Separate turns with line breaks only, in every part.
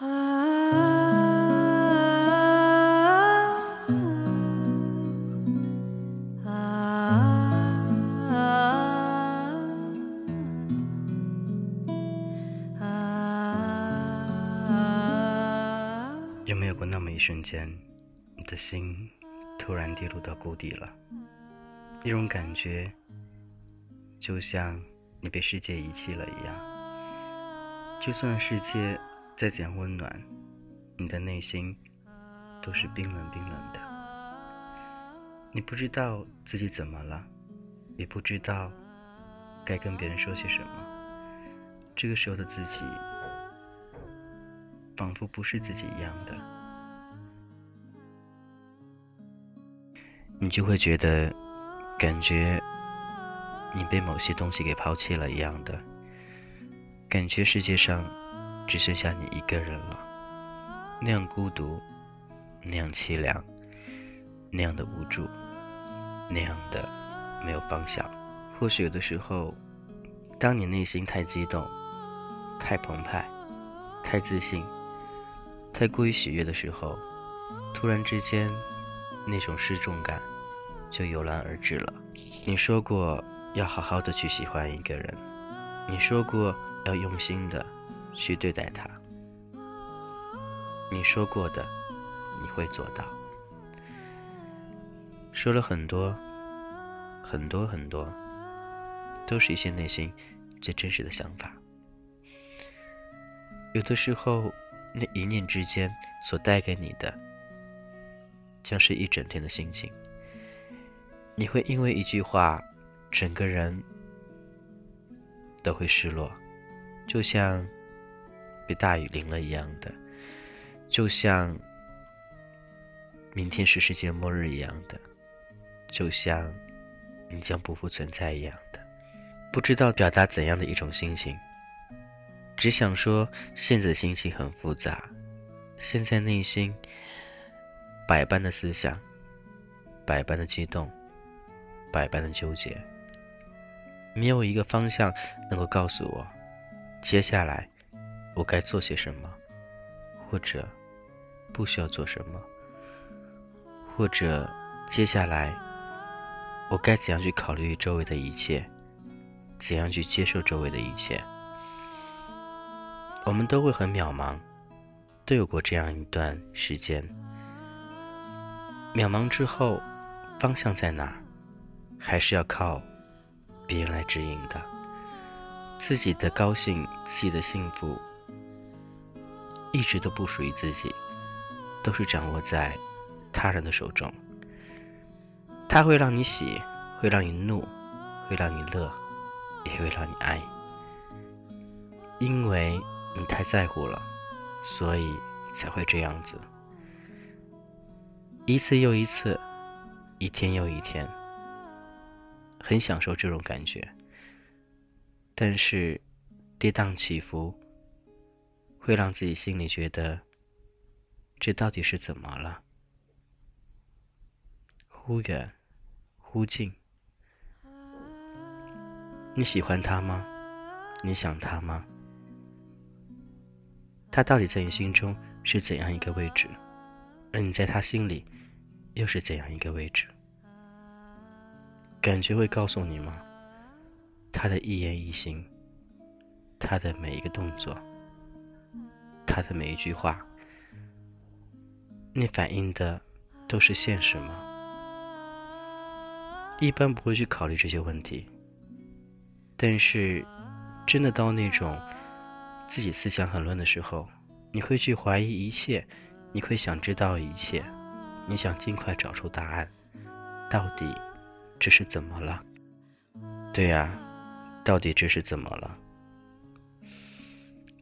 有没有过那么一瞬间，你的心突然跌落到谷底了？那种感觉，就像你被世界遗弃了一样。就算世界再怎样温暖，你的内心都是冰冷冰冷的。你不知道自己怎么了，也不知道该跟别人说些什么。这个时候的自己，仿佛不是自己一样的。你就会觉得，感觉你被某些东西给抛弃了一样的，感觉世界上只剩下你一个人了，那样孤独，那样凄凉，那样的无助，那样的没有方向。或许有的时候，当你内心太激动、太澎湃、太自信、太过于喜悦的时候，突然之间，那种失重感。就油然而至了。你说过要好好的去喜欢一个人，你说过要用心的去对待他，你说过的你会做到。说了很多，很多很多，都是一些内心最真实的想法。有的时候，那一念之间所带给你的，将是一整天的心情。你会因为一句话，整个人都会失落，就像被大雨淋了一样的，就像明天是世界末日一样的，就像你将不复存在一样的，不知道表达怎样的一种心情，只想说现在的心情很复杂，现在内心百般的思想，百般的激动。百般的纠结，没有一个方向能够告诉我，接下来我该做些什么，或者不需要做什么，或者接下来我该怎样去考虑周围的一切，怎样去接受周围的一切。我们都会很渺茫，都有过这样一段时间。渺茫之后，方向在哪儿？还是要靠别人来指引的。自己的高兴、自己的幸福，一直都不属于自己，都是掌握在他人的手中。他会让你喜，会让你怒，会让你乐，也会让你哀。因为你太在乎了，所以才会这样子。一次又一次，一天又一天。很享受这种感觉，但是跌宕起伏会让自己心里觉得，这到底是怎么了？忽远忽近，你喜欢他吗？你想他吗？他到底在你心中是怎样一个位置？而你在他心里又是怎样一个位置？感觉会告诉你吗？他的一言一行，他的每一个动作，他的每一句话，那反映的都是现实吗？一般不会去考虑这些问题，但是真的到那种自己思想很乱的时候，你会去怀疑一切，你会想知道一切，你想尽快找出答案，到底。这是怎么了？对呀，到底这是怎么了？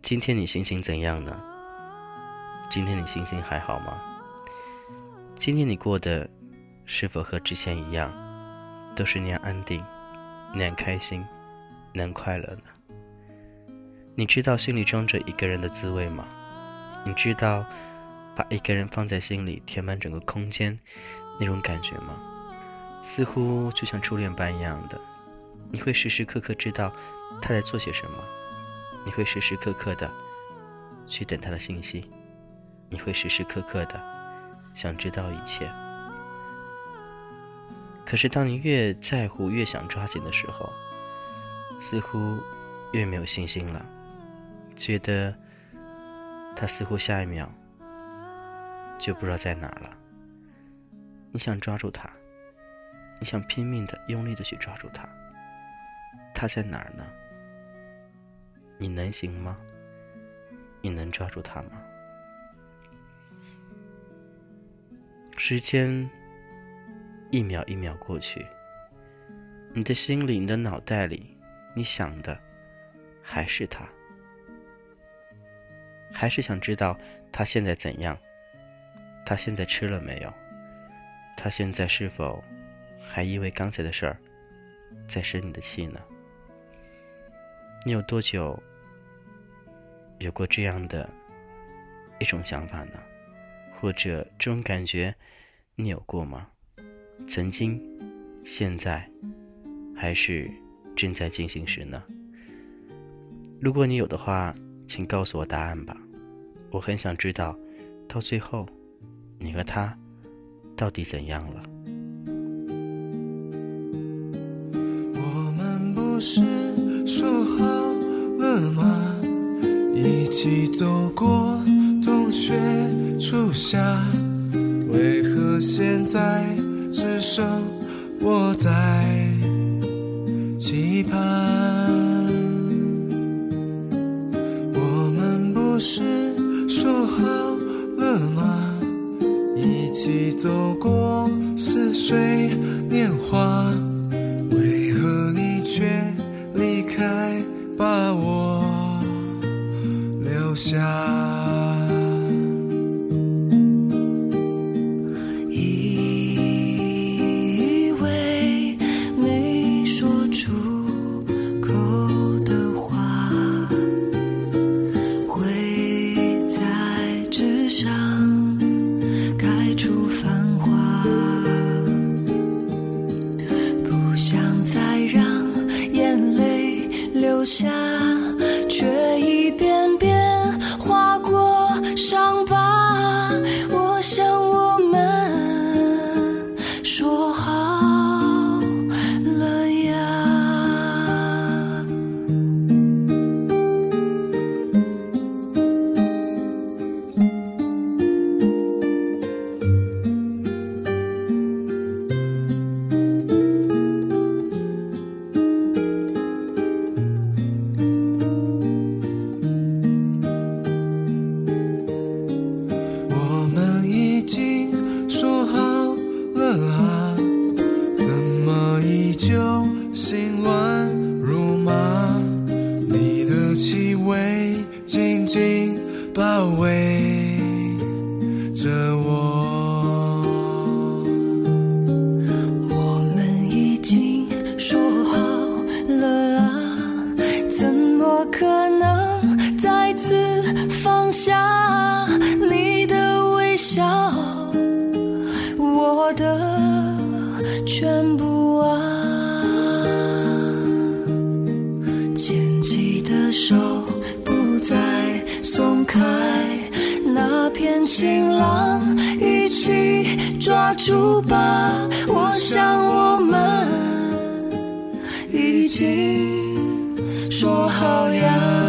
今天你心情怎样呢？今天你心情还好吗？今天你过得是否和之前一样，都是那样安定、那样开心、那样快乐呢？你知道心里装着一个人的滋味吗？你知道把一个人放在心里填满整个空间那种感觉吗？似乎就像初恋般一样的，你会时时刻刻知道他在做些什么，你会时时刻刻的去等他的信息，你会时时刻刻的想知道一切。可是当你越在乎、越想抓紧的时候，似乎越没有信心了，觉得他似乎下一秒就不知道在哪了。你想抓住他，你想拼命的、用力的去抓住他，他在哪儿呢？你能行吗？你能抓住他吗？时间一秒一秒过去，你的心里、你的脑袋里。你想的还是他，还是想知道他现在怎样？他现在吃了没有？他现在是否还因为刚才的事儿在生你的气呢？你有多久有过这样的一种想法呢？或者这种感觉你有过吗？曾经、现在，还是？正在进行时呢。如果你有的话，请告诉我答案吧。我很想知道，到最后，你和他到底怎样了？
我们不是说好了吗？一起走过冬雪初夏，为何现在只剩我在？期盼，我们不是说好了吗？一起走过似水年下。紧紧包围着我我们已
经说好了啊怎么可能再次放下你的微笑？我的全出吧！我想我们已经说好呀，